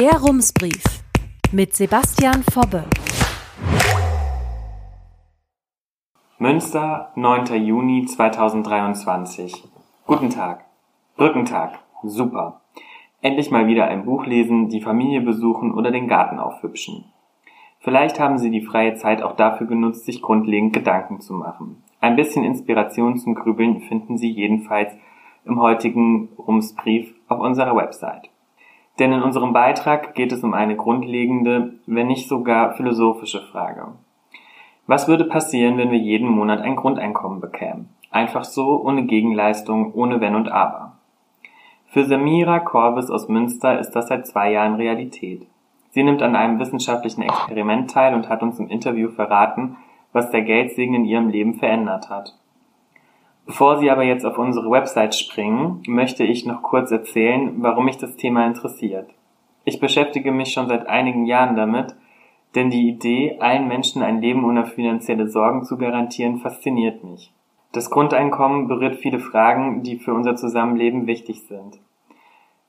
Der Rumsbrief mit Sebastian Fobbe. Münster, 9. Juni 2023. Guten Tag. Brückentag. Super. Endlich mal wieder ein Buch lesen, die Familie besuchen oder den Garten aufhübschen. Vielleicht haben Sie die freie Zeit auch dafür genutzt, sich grundlegend Gedanken zu machen. Ein bisschen Inspiration zum Grübeln finden Sie jedenfalls im heutigen Rumsbrief auf unserer Website. Denn in unserem Beitrag geht es um eine grundlegende, wenn nicht sogar philosophische Frage. Was würde passieren, wenn wir jeden Monat ein Grundeinkommen bekämen? Einfach so, ohne Gegenleistung, ohne Wenn und Aber. Für Samira Korvis aus Münster ist das seit zwei Jahren Realität. Sie nimmt an einem wissenschaftlichen Experiment teil und hat uns im Interview verraten, was der Geldsegen in ihrem Leben verändert hat. Bevor Sie aber jetzt auf unsere Website springen, möchte ich noch kurz erzählen, warum mich das Thema interessiert. Ich beschäftige mich schon seit einigen Jahren damit, denn die Idee, allen Menschen ein Leben ohne finanzielle Sorgen zu garantieren, fasziniert mich. Das Grundeinkommen berührt viele Fragen, die für unser Zusammenleben wichtig sind.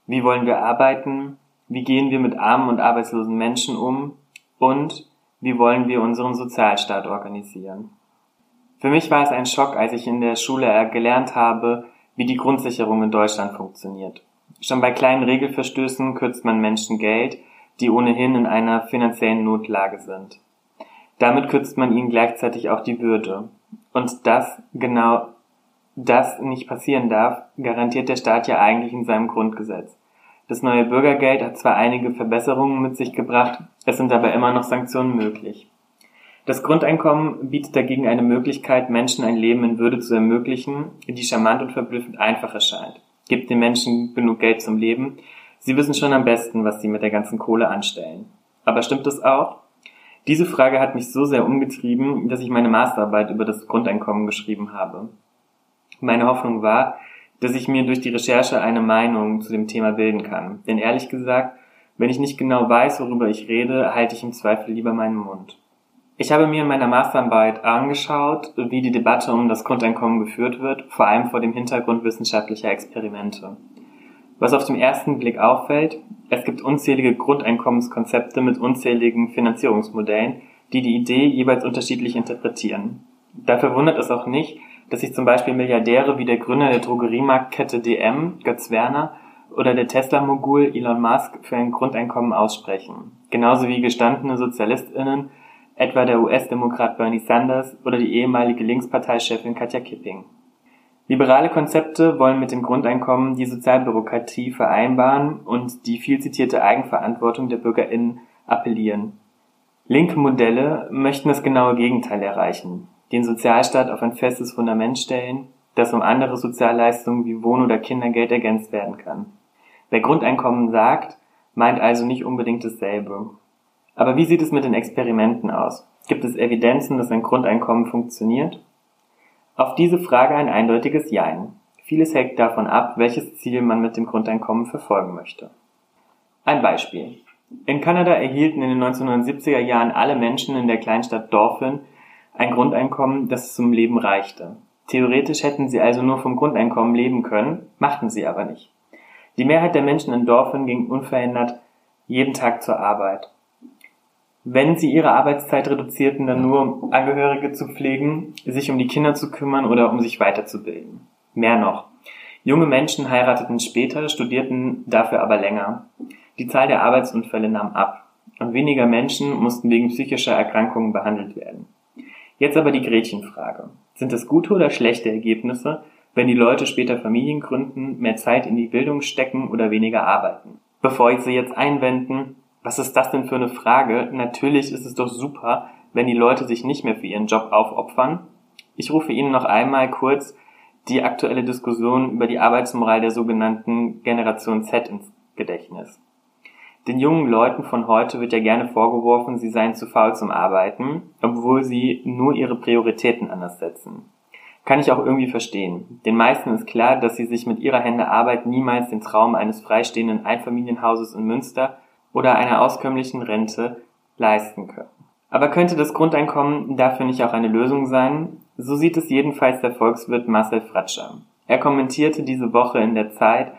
Wie wollen wir arbeiten? Wie gehen wir mit armen und arbeitslosen Menschen um? Und wie wollen wir unseren Sozialstaat organisieren? Für mich war es ein Schock, als ich in der Schule gelernt habe, wie die Grundsicherung in Deutschland funktioniert. Schon bei kleinen Regelverstößen kürzt man Menschen Geld, die ohnehin in einer finanziellen Notlage sind. Damit kürzt man ihnen gleichzeitig auch die Würde. Und das, genau das nicht passieren darf, garantiert der Staat ja eigentlich in seinem Grundgesetz. Das neue Bürgergeld hat zwar einige Verbesserungen mit sich gebracht, es sind aber immer noch Sanktionen möglich. Das Grundeinkommen bietet dagegen eine Möglichkeit, Menschen ein Leben in Würde zu ermöglichen, die charmant und verblüffend einfach erscheint. Gibt den Menschen genug Geld zum Leben? Sie wissen schon am besten, was sie mit der ganzen Kohle anstellen. Aber stimmt das auch? Diese Frage hat mich so sehr umgetrieben, dass ich meine Masterarbeit über das Grundeinkommen geschrieben habe. Meine Hoffnung war, dass ich mir durch die Recherche eine Meinung zu dem Thema bilden kann. Denn ehrlich gesagt, wenn ich nicht genau weiß, worüber ich rede, halte ich im Zweifel lieber meinen Mund. Ich habe mir in meiner Masterarbeit angeschaut, wie die Debatte um das Grundeinkommen geführt wird, vor allem vor dem Hintergrund wissenschaftlicher Experimente. Was auf den ersten Blick auffällt, es gibt unzählige Grundeinkommenskonzepte mit unzähligen Finanzierungsmodellen, die die Idee jeweils unterschiedlich interpretieren. Da verwundert es auch nicht, dass sich zum Beispiel Milliardäre wie der Gründer der Drogeriemarktkette DM, Götz Werner, oder der Tesla-Mogul Elon Musk für ein Grundeinkommen aussprechen. Genauso wie gestandene SozialistInnen etwa der US-Demokrat Bernie Sanders oder die ehemalige Linksparteichefin Katja Kipping. Liberale Konzepte wollen mit dem Grundeinkommen die Sozialbürokratie vereinbaren und die viel zitierte Eigenverantwortung der BürgerInnen appellieren. Linke Modelle möchten das genaue Gegenteil erreichen, den Sozialstaat auf ein festes Fundament stellen, das um andere Sozialleistungen wie Wohn- oder Kindergeld ergänzt werden kann. Wer Grundeinkommen sagt, meint also nicht unbedingt dasselbe. Aber wie sieht es mit den Experimenten aus? Gibt es Evidenzen, dass ein Grundeinkommen funktioniert? Auf diese Frage ein eindeutiges Jein. Vieles hängt davon ab, welches Ziel man mit dem Grundeinkommen verfolgen möchte. Ein Beispiel. In Kanada erhielten in den 1970er Jahren alle Menschen in der Kleinstadt Dauphin ein Grundeinkommen, das zum Leben reichte. Theoretisch hätten sie also nur vom Grundeinkommen leben können, machten sie aber nicht. Die Mehrheit der Menschen in Dauphin ging unverhindert jeden Tag zur Arbeit wenn sie ihre Arbeitszeit reduzierten, dann nur um Angehörige zu pflegen, sich um die Kinder zu kümmern oder um sich weiterzubilden. Mehr noch. Junge Menschen heirateten später, studierten dafür aber länger. Die Zahl der Arbeitsunfälle nahm ab und weniger Menschen mussten wegen psychischer Erkrankungen behandelt werden. Jetzt aber die Gretchenfrage. Sind es gute oder schlechte Ergebnisse, wenn die Leute später Familien gründen, mehr Zeit in die Bildung stecken oder weniger arbeiten? Bevor ich sie jetzt einwenden, was ist das denn für eine Frage? Natürlich ist es doch super, wenn die Leute sich nicht mehr für ihren Job aufopfern. Ich rufe Ihnen noch einmal kurz die aktuelle Diskussion über die Arbeitsmoral der sogenannten Generation Z ins Gedächtnis. Den jungen Leuten von heute wird ja gerne vorgeworfen, sie seien zu faul zum Arbeiten, obwohl sie nur ihre Prioritäten anders setzen. Kann ich auch irgendwie verstehen. Den meisten ist klar, dass sie sich mit ihrer Hände Arbeit niemals den Traum eines freistehenden Einfamilienhauses in Münster oder einer auskömmlichen Rente leisten können. Aber könnte das Grundeinkommen dafür nicht auch eine Lösung sein? So sieht es jedenfalls der Volkswirt Marcel Fratscher. Er kommentierte diese Woche in der Zeit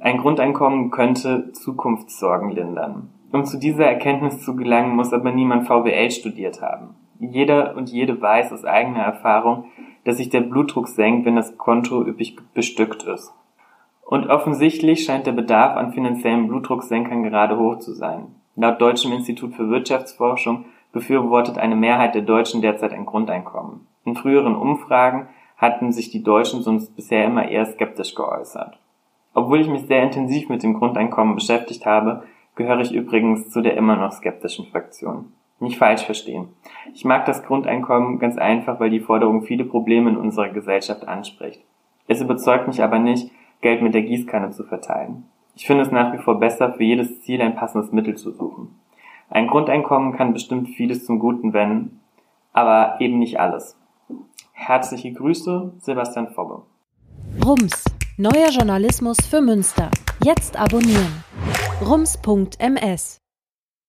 Ein Grundeinkommen könnte Zukunftssorgen lindern. Um zu dieser Erkenntnis zu gelangen, muss aber niemand VWL studiert haben. Jeder und jede weiß aus eigener Erfahrung, dass sich der Blutdruck senkt, wenn das Konto üppig bestückt ist. Und offensichtlich scheint der Bedarf an finanziellen Blutdrucksenkern gerade hoch zu sein. Laut Deutschem Institut für Wirtschaftsforschung befürwortet eine Mehrheit der Deutschen derzeit ein Grundeinkommen. In früheren Umfragen hatten sich die Deutschen sonst bisher immer eher skeptisch geäußert. Obwohl ich mich sehr intensiv mit dem Grundeinkommen beschäftigt habe, gehöre ich übrigens zu der immer noch skeptischen Fraktion. Nicht falsch verstehen. Ich mag das Grundeinkommen ganz einfach, weil die Forderung viele Probleme in unserer Gesellschaft anspricht. Es überzeugt mich aber nicht, Geld mit der Gießkanne zu verteilen. Ich finde es nach wie vor besser, für jedes Ziel ein passendes Mittel zu suchen. Ein Grundeinkommen kann bestimmt vieles zum Guten wenden, aber eben nicht alles. Herzliche Grüße, Sebastian Fobbe. Rums, neuer Journalismus für Münster. Jetzt abonnieren. rums.ms